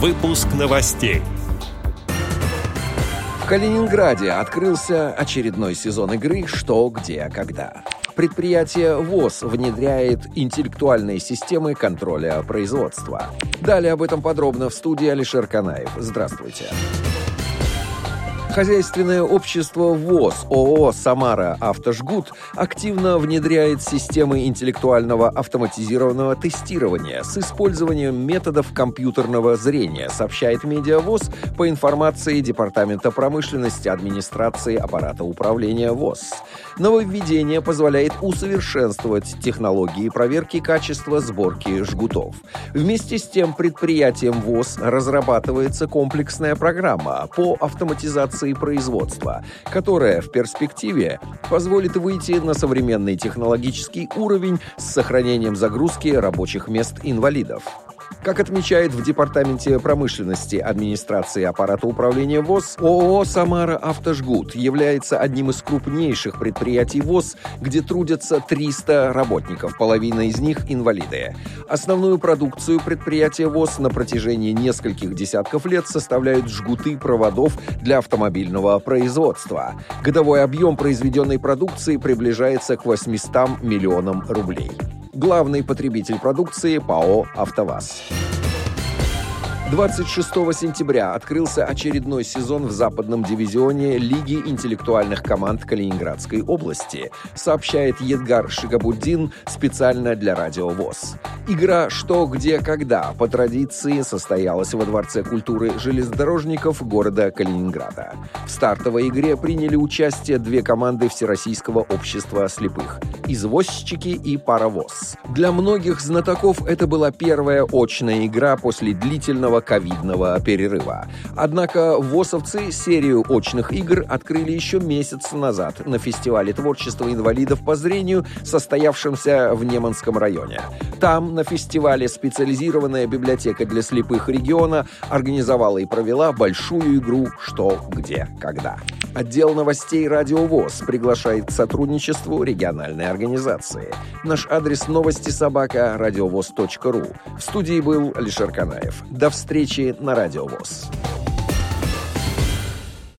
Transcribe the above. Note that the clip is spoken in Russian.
Выпуск новостей. В Калининграде открылся очередной сезон игры «Что, где, когда». Предприятие ВОЗ внедряет интеллектуальные системы контроля производства. Далее об этом подробно в студии Алишер Канаев. Здравствуйте. Здравствуйте. Хозяйственное общество ВОЗ ООО «Самара Автожгут» активно внедряет системы интеллектуального автоматизированного тестирования с использованием методов компьютерного зрения, сообщает Медиавоз по информации Департамента промышленности администрации аппарата управления ВОЗ. Нововведение позволяет усовершенствовать технологии проверки качества сборки жгутов. Вместе с тем предприятием ВОЗ разрабатывается комплексная программа по автоматизации и производства, которая в перспективе позволит выйти на современный технологический уровень с сохранением загрузки рабочих мест инвалидов. Как отмечает в Департаменте промышленности администрации аппарата управления ВОЗ, ООО «Самара Автожгут» является одним из крупнейших предприятий ВОЗ, где трудятся 300 работников, половина из них инвалиды. Основную продукцию предприятия ВОЗ на протяжении нескольких десятков лет составляют жгуты проводов для автомобильного производства. Годовой объем произведенной продукции приближается к 800 миллионам рублей главный потребитель продукции ПАО «АвтоВАЗ». 26 сентября открылся очередной сезон в западном дивизионе Лиги интеллектуальных команд Калининградской области, сообщает Едгар Шигабуддин специально для Радио ВОЗ. Игра «Что, где, когда» по традиции состоялась во Дворце культуры железнодорожников города Калининграда. В стартовой игре приняли участие две команды Всероссийского общества слепых – «Извозчики» и «Паровоз». Для многих знатоков это была первая очная игра после длительного ковидного перерыва. Однако ВОСовцы серию очных игр открыли еще месяц назад на фестивале творчества инвалидов по зрению, состоявшемся в Неманском районе. Там, на фестивале, специализированная библиотека для слепых региона организовала и провела большую игру «Что, где, когда». Отдел новостей «Радио ВОЗ» приглашает к сотрудничеству региональной организации. Наш адрес новости собака радиовоз.ру. В студии был Алишер Канаев. До встречи на «Радио ВОЗ».